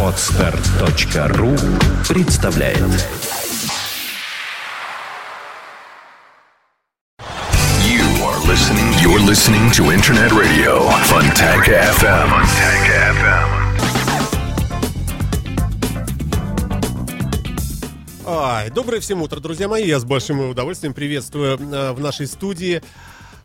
Отстар.ру представляет You are listening. You're listening to Internet Radio Funtank FM. Funtank FM. Ай, доброе всем утро, друзья мои. Я с большим удовольствием приветствую э, в нашей студии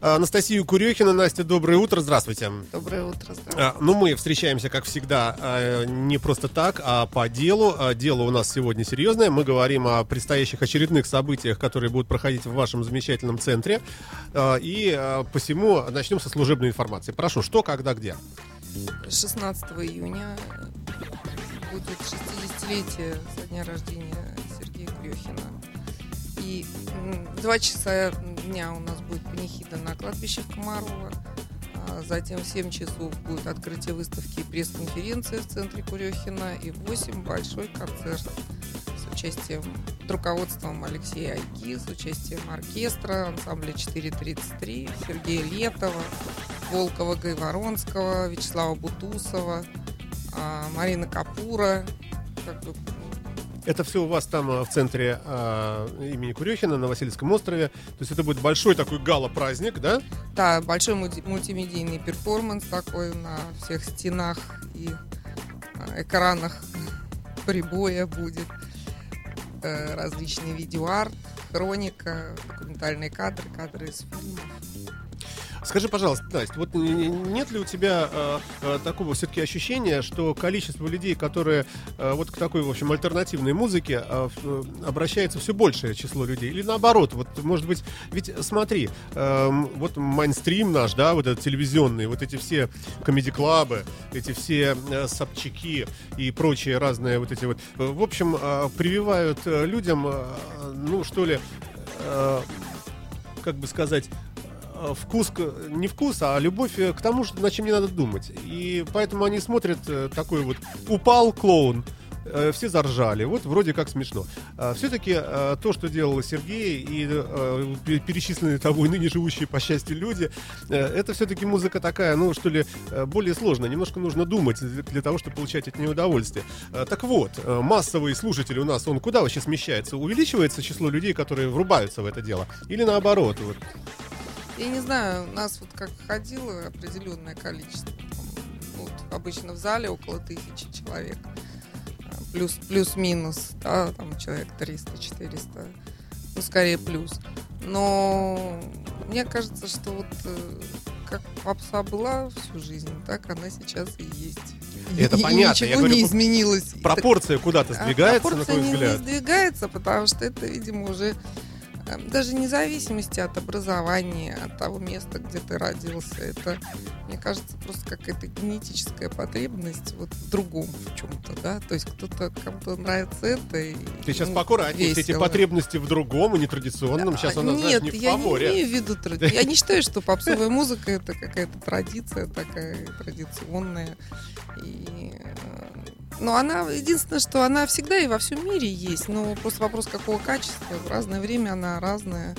Анастасию Курехина. Настя, доброе утро, здравствуйте. Доброе утро, здравствуйте. А, Ну, мы встречаемся, как всегда, э, не просто так, а по делу. А Дело у нас сегодня серьезное. Мы говорим о предстоящих очередных событиях, которые будут проходить в вашем замечательном центре. А, И посему начнем со служебной информации. Прошу, что, когда, где? 16 июня будет 60-летие со дня рождения Сергея Крехина. И 2 часа дня у нас будет панихида на кладбище в Комарова. Затем в 7 часов будет открытие выставки и пресс-конференция в центре Курехина. И в 8 большой концерт с участием, руководством Алексея Айги, с участием оркестра, ансамбля 433, Сергея Летова, Волкова Гайворонского, Вячеслава Бутусова, а, Марина Капура. Как бы, Это все у вас там э, в центре э, имени Курехина на Васильевском острове. То есть это будет большой такой гала-праздник, да? да, большой мульти- мультимедийный перформанс такой на всех стенах и а, экранах прибоя будет. Э, различные видеоарт, хроника, документальные кадры, кадры из фильмов. Скажи, пожалуйста, Настя, вот нет ли у тебя э, э, такого все-таки ощущения, что количество людей, которые э, вот к такой, в общем, альтернативной музыке э, э, обращается все большее число людей? Или наоборот, вот, может быть, ведь смотри, эм, вот майнстрим наш, да, вот этот телевизионный, вот эти все комедий-клабы, эти все э, Собчаки и прочие разные вот эти вот, э, в общем, э, прививают э, людям, э, ну, что ли, э, как бы сказать, э, вкус, к- не вкус, а любовь э, к тому, что, над чем не надо думать. И поэтому они смотрят э, такой вот упал клоун, э, все заржали, вот вроде как смешно. Все-таки то, что делал Сергей и э, пе- перечисленные того и ныне живущие по счастью люди, э, это все-таки музыка такая, ну что ли, э, более сложная. Немножко нужно думать для того, чтобы получать от нее удовольствие. Э, Так вот, э, массовый слушатель у нас, он куда вообще смещается? Увеличивается число людей, которые врубаются в это дело? Или наоборот? Вот? Я не знаю, у нас вот как ходило определенное количество. Вот, обычно в зале около тысячи человек. А, Плюс, плюс-минус, да, там человек 300-400. Ну, скорее плюс. Но мне кажется, что вот э, как попса была всю жизнь, так она сейчас и есть. Это И- понятно. Я Ничего говорю, не изменилось. Пропорция куда-то А сдвигается, на пропорция твой не, взгляд? не сдвигается, потому что это, видимо, уже даже вне зависимости от образования, от того места, где ты родился. Это, мне кажется, просто какая-то генетическая потребность вот в другом в чем-то, да. То есть кто-то кому-то нравится это. И, Ты сейчас ему поаккуратнее. Все эти потребности в другом и нетрадиционном. Сейчас А, она, знаешь, Нет, не в я не фаворе. имею в виду тради- Я не считаю, что попсовая музыка это какая-то традиция такая традиционная. И, но она, единственное, что она всегда и во всем мире есть. Но просто вопрос, какого качества. В разное время она разная.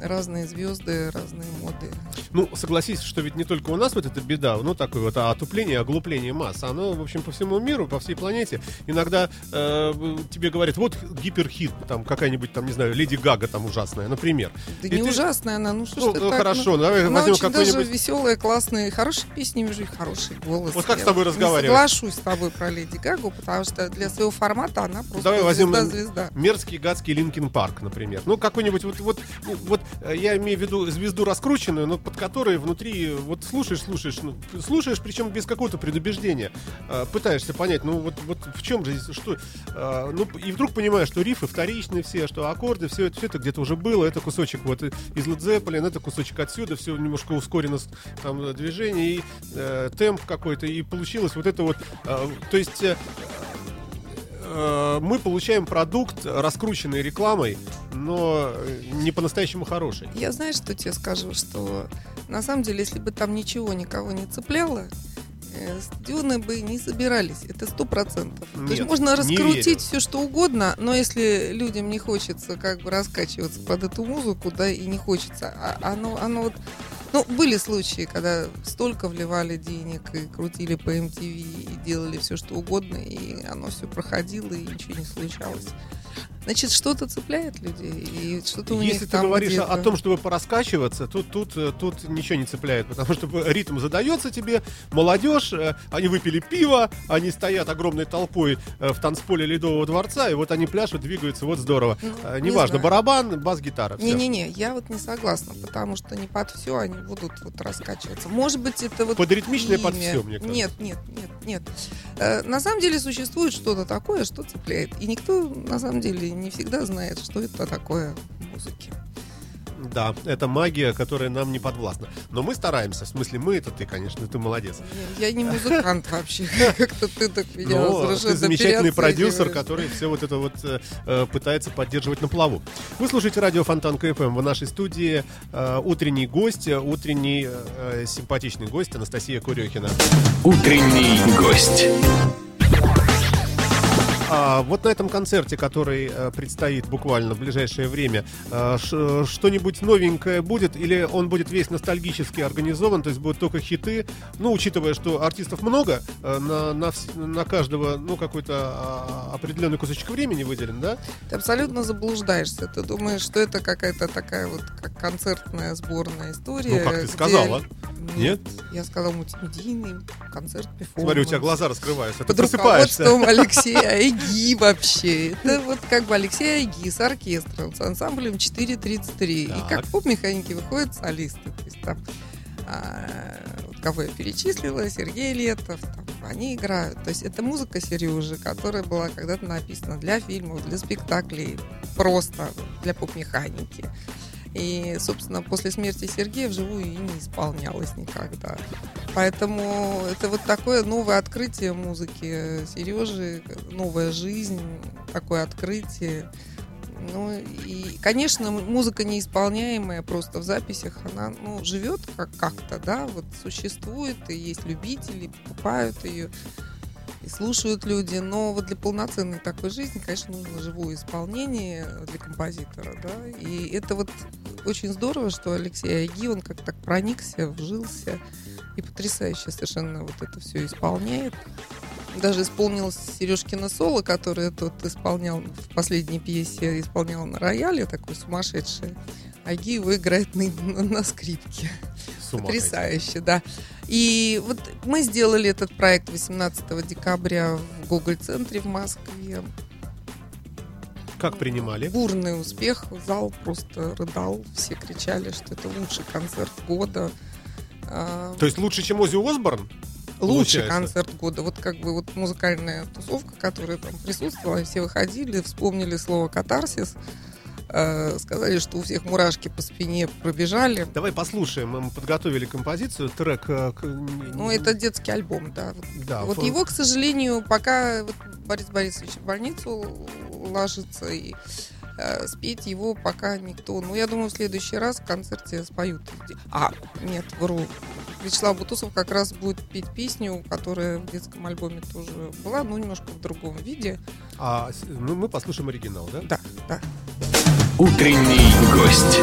Разные звезды, разные моды. Ну, согласись, что ведь не только у нас вот эта беда, ну, такое вот отупление, оглупление масс. Оно, в общем, по всему миру, по всей планете. Иногда э, тебе говорят, вот гиперхит, там какая-нибудь, там, не знаю, Леди Гага там ужасная, например. Да И не ты- ужасная она, ну что ж Ну, ты ну, так, хорошо, давай Она возьмем очень даже веселая, классная, хорошие песни, вижу, и хороший голос. Вот как с Я тобой не разговаривать? соглашусь с тобой про Леди Гагу, потому что для своего формата она просто Давай возьмем звезда-звезда. мерзкий гадский Linkin Park, например. Ну, какой-нибудь вот, вот, ну, вот э, я имею в виду звезду раскрученную, но под которой внутри вот слушаешь, слушаешь, ну, слушаешь, причем без какого-то предубеждения. Э, пытаешься понять, ну вот, вот в чем же что... э, ну, и вдруг понимаешь, что риффы вторичные все, что аккорды, все это, все это где-то уже было, это кусочек вот из Led Zeppelin, это кусочек отсюда, все немножко ускорено там движение и э, темп какой-то, и получилось вот это вот... э, то есть... э, э, мы получаем продукт, раскрученный рекламой, но не по-настоящему хороший. Я знаешь, что тебе скажу, что на самом деле, если бы там ничего никого не цепляло, э, стадионы бы не собирались. Это сто процентов. То есть можно раскрутить все что угодно, но если людям не хочется как бы раскачиваться под эту музыку, да, и не хочется, а оно, оно вот Ну, были случаи, когда столько вливали денег и крутили по MTV и делали все, что угодно, и оно все проходило, и ничего не случалось. Значит, что-то цепляет людей, и что-то у Если них ты говоришь о, где-то. о том, чтобы пораскачиваться, тут, тут, э, тут ничего не цепляет, потому что ритм задается тебе, молодежь, э, они выпили пиво, они стоят огромной толпой э, в танцполе Ледового дворца, и вот они пляшут, двигаются, вот здорово. Ну, не Неважно, знаю. барабан, бас-гитара. Не-не-не, я вот не согласна, потому что не под все они будут вот раскачиваться. Может быть, это вот Под ритмичное, под всё, мне кажется. Нет, нет, нет, нет. На самом деле существует что-то такое, что цепляет. И никто, на самом деле, не всегда знает, что это такое в музыке. Да, это магия, которая нам не подвластна. Но мы стараемся, в смысле мы, это ты, конечно, ты молодец. Я, я не музыкант вообще. Как-то ты так меня ты замечательный продюсер, который все вот это вот э, э, пытается поддерживать на плаву. Вы слушаете радио Фонтан КФМ. В нашей студии э, утренний гость, утренний симпатичный гость Анастасия Курехина. Утренний гость. А вот на этом концерте, который э, предстоит буквально в ближайшее время, э, что-нибудь новенькое будет или он будет весь ностальгически организован, то есть будут только хиты? Ну, учитывая, что артистов много, э, на, на, на каждого, ну, какой-то а, определенный кусочек времени выделен, да? Ты абсолютно заблуждаешься. Ты думаешь, что это какая-то такая вот как концертная сборная история. Ну, как ты сказала. Нет, я сказала мультимедийный концерт Смотри, у тебя глаза раскрываются, ты просыпаешься. Алексея Айги вообще. Это вот как бы Алексей Айги с оркестром, с ансамблем 433. И как в поп-механике выходят солисты. То есть там а, вот кого я перечислила, Сергей Летов, там, они играют. То есть это музыка Сережи, которая была когда-то написана для фильмов, для спектаклей, просто для поп-механики. И, собственно, после смерти Сергея вживую и не исполнялась никогда. Поэтому это вот такое новое открытие музыки Сережи, новая жизнь, такое открытие. Ну и, конечно, музыка неисполняемая просто в записях, она ну, живет как- как-то, да, вот существует, и есть любители, покупают ее, и слушают люди, но вот для полноценной такой жизни, конечно, нужно живое исполнение для композитора, да, и это вот очень здорово, что Алексей Айги, он как так проникся, вжился, и потрясающе совершенно вот это все исполняет. Даже исполнил Сережкина соло, которое тот исполнял в последней пьесе, исполнял на рояле, такой сумасшедший. Айги его играет на, на- на скрипке. Потрясающе, да. И вот мы сделали этот проект 18 декабря в Гоголь-центре в Москве. Как принимали? Бурный успех, зал просто рыдал, все кричали, что это лучший концерт года. А, То есть лучше, чем Ози Осборн? лучший получается? концерт года. Вот как бы вот музыкальная тусовка, которая там присутствовала, все выходили, вспомнили слово катарсис, э, сказали, что у всех мурашки по спине пробежали. Давай послушаем. Мы подготовили композицию, трек. э, к- Ну, это детский альбом, да. Да, Вот фон- его, к сожалению, пока вот Борис Борисович в больницу ложится и э, спеть его пока никто. Ну, я думаю, в следующий раз в концерте споют. А, нет, вру. Вячеслав Бутусов как раз будет петь песню, которая в детском альбоме тоже была, но немножко в другом виде. А, ну, мы послушаем оригинал, да? Да, да. Утренний гость.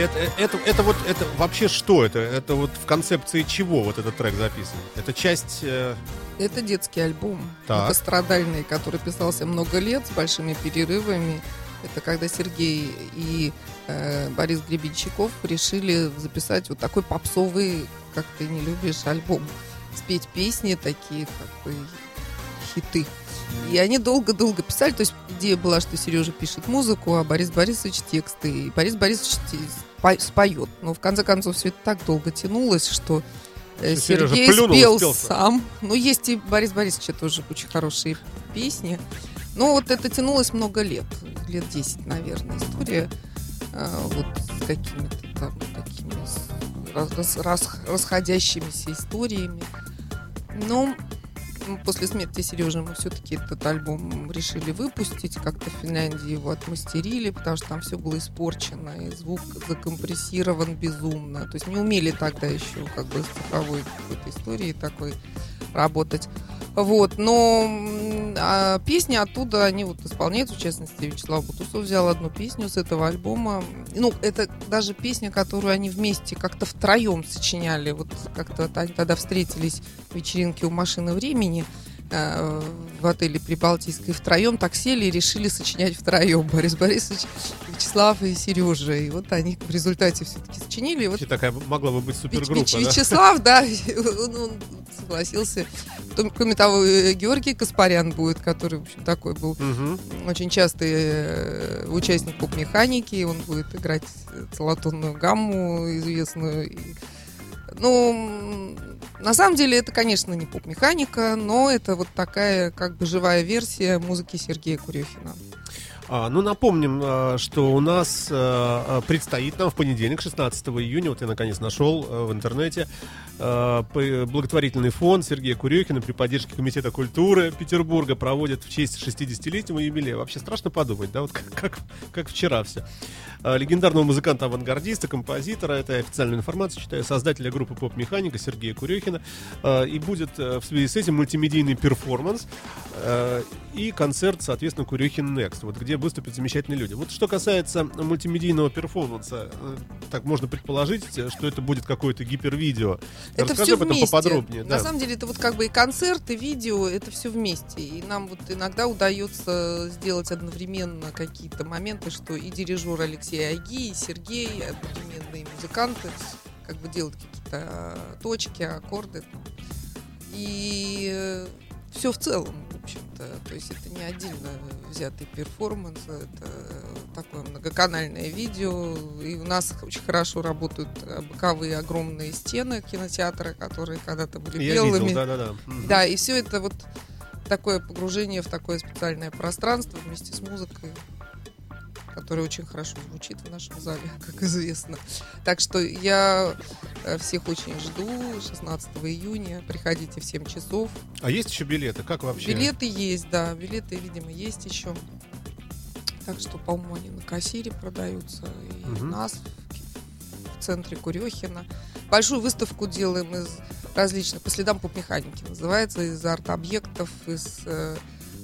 Настя, это, это, это вот это вообще что это? Это вот в концепции чего вот этот трек записан? Это часть. э, Это детский альбом, многострадальный, который писался много лет с большими перерывами. Это когда Сергей и э, Борис Гребенщиков решили записать вот такой попсовый, как ты не любишь, альбом. Спеть песни такие, как бы хиты. И они долго-долго писали, то есть идея была, что Сережа пишет музыку, а Борис Борисович тексты, и Борис Борисович споет. Но в конце концов все это так долго тянулось, что э, Сергей плюнул спел спелся. сам. Ну, есть и Борис Борисовича тоже очень хорошие песни. Но вот это тянулось много лет, лет 10, наверное, история. а, вот с какими-то там такими раз- раз- рас- расходящимися историями. Но после смерти Сережи мы все-таки этот альбом решили выпустить. Как-то в Финляндии его отмастерили, потому что там все было испорчено, и звук закомпрессирован безумно. То есть не умели тогда еще как бы с цифровой какой-то историей такой работать. Вот, но а песни оттуда они вот исполняют, в частности, Вячеслав Бутусов взял одну песню с этого альбома. Ну, это даже песня, которую они вместе как-то втроем сочиняли. Вот как-то они тогда встретились в вечеринке у машины времени э, в отеле Прибалтийской втроем так сели и решили сочинять втроем Борис Борисович, Вячеслав и Сережа. И вот они в результате все-таки сочинили. И вот такая могла бы быть супергруппа, Вич- да? Вячеслав, да, он, он согласился. Кроме того, э, Георгий Каспарян будет, который, в общем, такой был Мгм. очень частый э, участник поп-механики. Он будет играть целотонную гамму известную. Ну, на самом деле, это, конечно, не поп-механика, но это вот такая как бы живая версия музыки Сергея Курехина. А, ну, напомним, а, что у нас а, предстоит нам в понедельник, 16 июня, вот я наконец нашел в интернете, благотворительный фонд Сергея Курехина при поддержке Комитета культуры Петербурга проводит в честь 60-летнего юбилея. Вообще страшно подумать, да, вот как, как, как вчера все. Легендарного музыканта-авангардиста, композитора, это я официальную информацию читаю, создателя группы поп-механика Сергея Курехина. И будет а, в связи с этим мультимедийный перформанс. И концерт, соответственно, Курехин Next, вот где выступят замечательные люди. Вот что касается мультимедийного перформанса, э, так можно предположить, что это будет какое-то гипервидео. Это Расскажи все об этом вместе. поподробнее. На да. самом деле это вот как бы и концерт, и видео, это все вместе. И нам вот иногда удается сделать одновременно какие-то моменты, что и дирижер Алексей Айги, и Сергей, одновременные музыканты, как бы делают какие-то точки, аккорды. И все в целом, в общем-то. То есть это не отдельно взятый перформанс, это такое многоканальное видео. И у нас очень хорошо работают э, боковые огромные стены кинотеатра, которые когда-то были Я белыми. видел, да-да-да. Мгм. Да, и все это вот такое погружение в такое специальное пространство вместе с музыкой, которая очень хорошо звучит в нашем зале, как известно. Так что я э, всех очень жду 16 июня. Приходите в 7 часов. А есть еще билеты? Как вообще? Билеты есть, да, билеты, видимо, есть еще. Так что, по-моему, они на кассире продаются. И Мгм. у нас в, в центре Курехина. Большую выставку делаем из различных, по следам поп-механики называется, из арт-объектов, из э,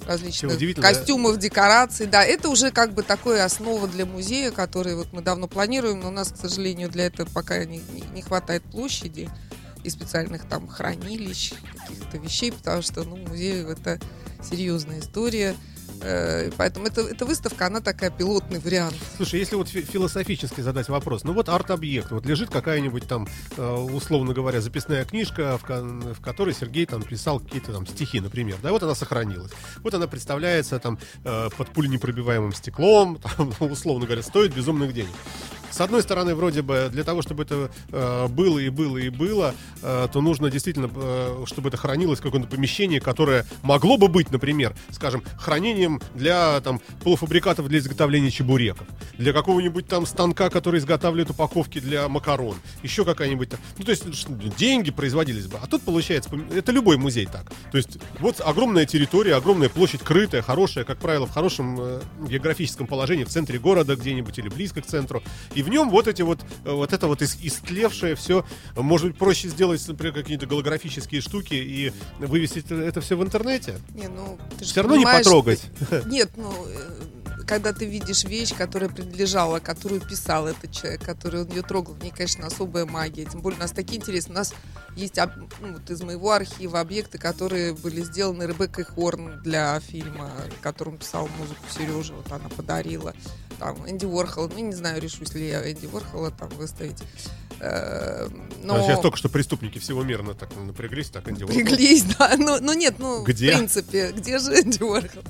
различных удивительно, да? костюмов, декораций. Да, это уже как бы такое основа для музея, который вот мы давно планируем, но у нас, к сожалению, для этого пока не- не хватает площади и специальных там хранилищ, каких-то вещей, потому что, ну, музей это серьезная история. Э, Поэтому эта, эта выставка, она такая пилотный вариант. Слушай, если вот фи- философически задать вопрос, ну вот арт-объект, вот лежит какая-нибудь там, э, условно говоря, записная книжка, в, в которой Сергей там писал какие-то там стихи, например, да, вот она сохранилась. Вот она представляется там э, под пуленепробиваемым стеклом, там, условно говоря, стоит безумных денег. С одной стороны, вроде бы, для того, чтобы это э, было и было и было, э, то нужно действительно, э, чтобы это хранилось в каком-то помещении, которое могло бы быть, например, скажем, хранением для там, полуфабрикатов для изготовления чебуреков, для какого-нибудь там станка, который изготавливает упаковки для макарон, еще какая-нибудь там. Ну, то есть деньги производились бы. А тут получается, это любой музей так. То есть вот огромная территория, огромная площадь, крытая, хорошая, как правило, в хорошем э, географическом положении, в центре города где-нибудь или близко к центру. И в нем вот эти вот, э, вот это вот ис- истлевшее все, может быть, проще сделать, например, какие-то голографические штуки и вывесить это все в интернете. Не, ну, ты же Все равно не потрогать. Нет, ну, э, когда ты видишь вещь, которая принадлежала, которую писал этот человек, который он ее трогал, в ней, конечно, особая магия. Тем более у нас такие интересные. У нас есть ну, вот из моего архива объекты, которые были сделаны Ребеккой Хорн для фильма, которому писал музыку Сережа, вот она подарила. Там Энди Уорхол, ну, не знаю, решусь ли я Энди Уорхола там выставить. Э, Но... А Сейчас только что преступники всего мира на- так напряглись, так Энди Уорхол. Приглись, да. Ну, ну нет, ну, Где? в принципе, где же Энди Уорхол?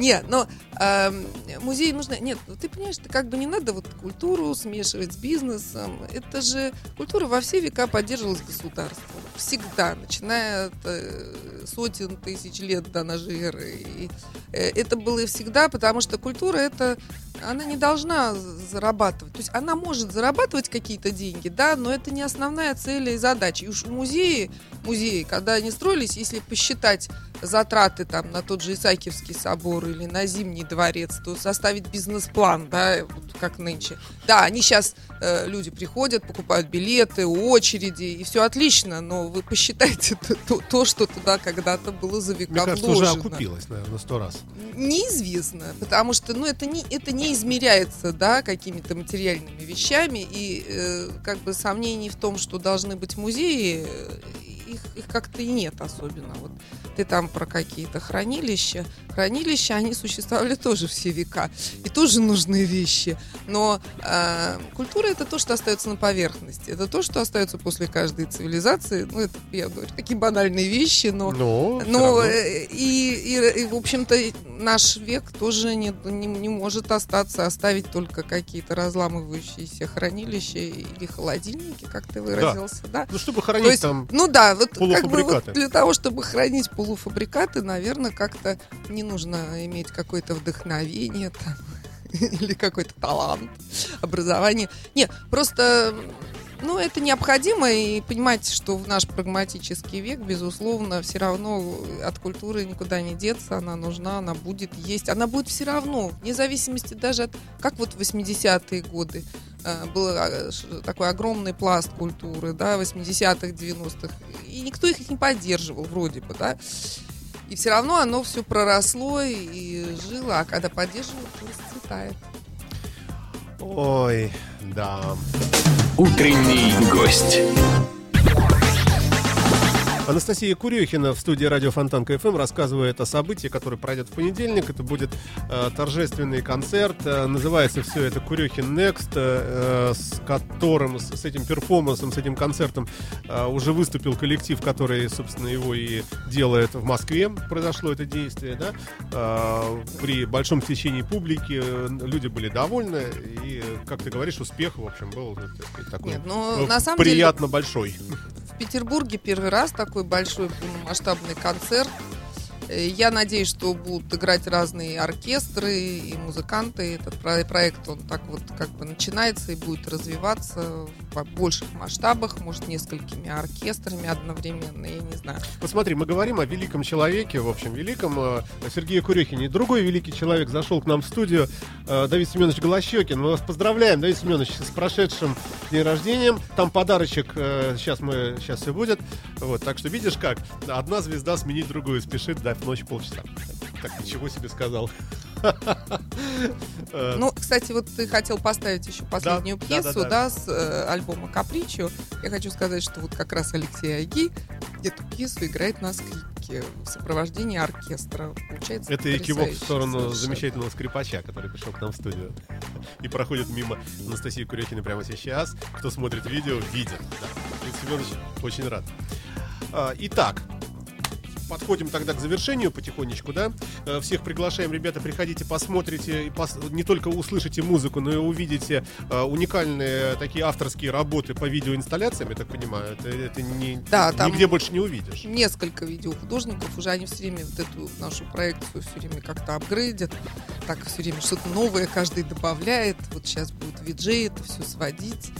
Нет, но эм, музей нужно... Нет, ну, ты понимаешь, что как бы не надо вот культуру смешивать с бизнесом. Это же... Культура во все века поддерживалась государством. Всегда, начиная от э, сотен тысяч лет до нашей эры. И, э, это было и всегда, потому что культура это... Она не должна зарабатывать. То есть она может зарабатывать какие-то деньги, да, но это не основная цель и задача. И уж музеи, музеи, когда они строились, если посчитать затраты там на тот же Исаакиевский собор или на Зимний дворец, то составить бизнес-план, да, вот как нынче. Да, они сейчас, люди приходят, покупают билеты, очереди, и все отлично, но вы посчитайте то, то- то, что туда когда-то было за века Мне кажется, уже окупилось, наверное, сто раз. Неизвестно, потому что, ну, это не, это не измеряется, да, какими-то материальными вещами, и э, как бы сомнений в том, что должны быть музеи, э, их, их как-то и нет особенно. Вот ты там про какие-то хранилища. Хранилища, они существовали тоже все века, и тоже нужные вещи. Но э, культура это то, что остается на поверхности, это то, что остается после каждой цивилизации. Ну, это, я говорю, такие банальные вещи, но... Но, Ну, равно. э, и, и, и, в общем-то, наш век тоже не, не, не может остаться, оставить только какие-то разламывающиеся хранилища или холодильники, как ты выразился, да? ну, чтобы То хранить есть, там... ну да, вот как бы вот для того, чтобы хранить полуфабрикаты, наверное, как-то не нужно иметь какое-то вдохновение там, или какой-то талант, образование. Нет, просто ну, это необходимо, и понимаете, что в наш прагматический век, безусловно, все равно от культуры никуда не деться, она нужна, она будет есть, она будет все равно, вне зависимости даже от, как вот в 80-е годы был э, ш- такой огромный пласт культуры, да, 80-х, 90-х, и никто их не поддерживал вроде бы, да, И все равно оно все проросло и жило, а когда поддерживают, то расцветает. Ой, да. Утренний гость. Анастасия Курехина в студии радио Фонтан КФМ рассказывает о событии, которое пройдет в понедельник. Это будет э, торжественный концерт. Э, называется все это Курехин Next, э, с которым, с, с этим перформансом, с этим концертом э, уже выступил коллектив, который, собственно, его и делает в Москве. Произошло это действие, да. Э, при большом течении публики э, люди были довольны. И, как ты говоришь, успех, в общем, был э, так сказать, такой Нет, ну, э, на самом деле- приятно большой. Петербурге первый раз такой большой масштабный концерт. Э, Я надеюсь, что будут играть разные оркестры и музыканты. Этот про- проект, он так вот как бы начинается и будет развиваться в больших масштабах, может, несколькими оркестрами одновременно, я не знаю. Посмотри, мы говорим о великом человеке, в общем, великом э, Сергее Курехине. Другой великий человек зашел к нам в студию, э, Давид Семенович Голощекин. Мы вас поздравляем, Давид Семенович, с прошедшим день рождения. Там подарочек, сейчас мы, сейчас все будет. Вот, так что видишь как, одна звезда сменить другую спешит, да, ночь полчаса. Так, ничего себе сказал. Ну, кстати, вот ты хотел поставить еще последнюю да, пьесу, да, да, да. с э, альбома Капричо. Я хочу сказать, что вот как раз Алексей Айги эту пьесу играет на скрипке в сопровождении оркестра. Получается Это и кивок в сторону совершенно. замечательного скрипача, который пришел к нам в студию. И проходит мимо Анастасии Курехиной прямо сейчас. Кто смотрит видео, видит. Да. Леонид Семенович очень рад. А, Итак, подходим тогда к завершению потихонечку, да? Э, Всех приглашаем, ребята, приходите, посмотрите, и пос- не только услышите музыку, но и увидите э, уникальные такие авторские работы по видеоинсталляциям, я так понимаю. Это, это не, Да, там- нигде больше не увидишь. Несколько видеохудожников, уже они все время вот эту нашу проекцию все время как-то апгрейдят, так все время что-то новое каждый добавляет. Вот сейчас будет виджей это все сводить.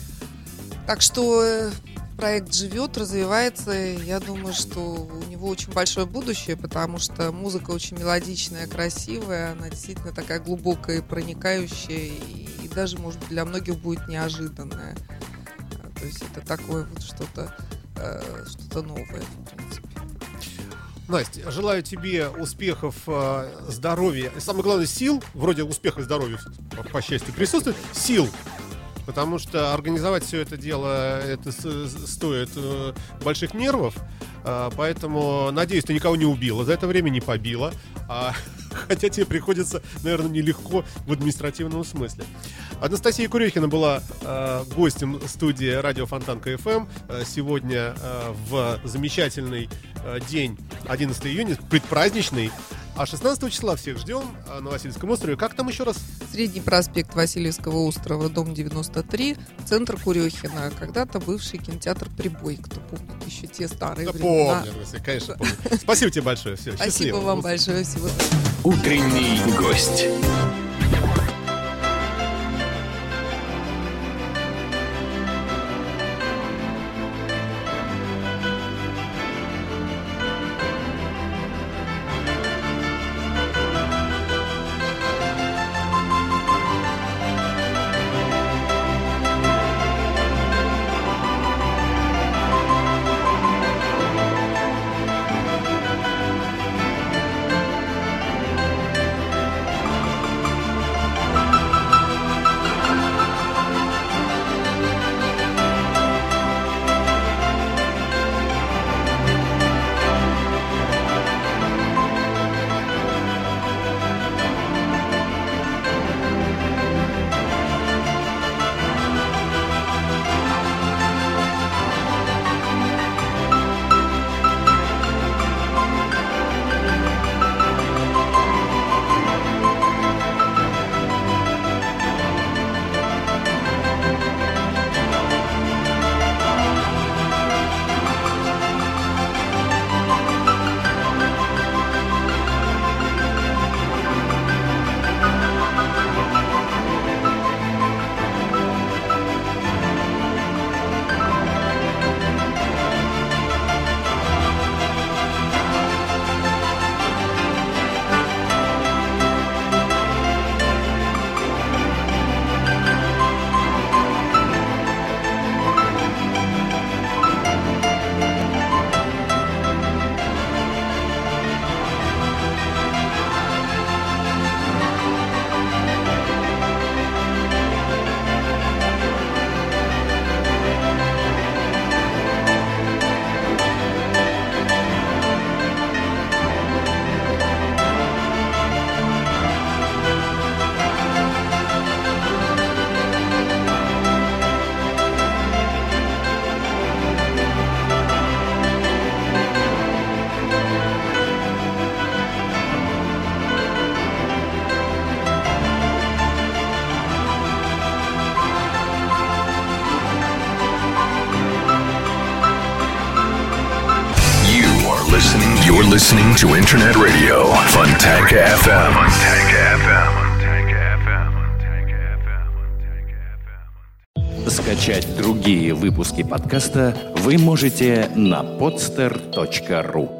Так что э, проект живет, развивается. Я думаю, что у него очень большое будущее, потому что музыка очень мелодичная, красивая, она действительно такая глубокая и проникающая, и, даже, может быть, для многих будет неожиданная. То есть это такое вот что-то э, что-то новое, в принципе. Настя, желаю тебе успехов, э, здоровья, и самое главное сил, вроде успеха и здоровья, по счастью, присутствует, сил. Потому что организовать все это дело, это стоит э, больших нервов. Э, поэтому, надеюсь, ты никого не убила за это время, не побила. А, хотя тебе приходится, наверное, нелегко в административном смысле. Анастасия Курехина была э, гостем студии радио Фонтан КФМ. Э, сегодня э, в замечательный э, день 11 июня, предпраздничный. А 16 числа всех ждем э, на Васильском острове. Как там еще раз? Средний проспект Васильевского острова, дом 93, центр Курехина. Когда-то бывший кинотеатр «Прибой», кто помнит еще те старые Да времена. помню, конечно, помню. Спасибо тебе большое. Все, Спасибо счастливо. вам большое. Всего Утренний гость. To Internet Radio. Fontanka FM. Скачать другие выпуски подкаста вы можете на podster.ru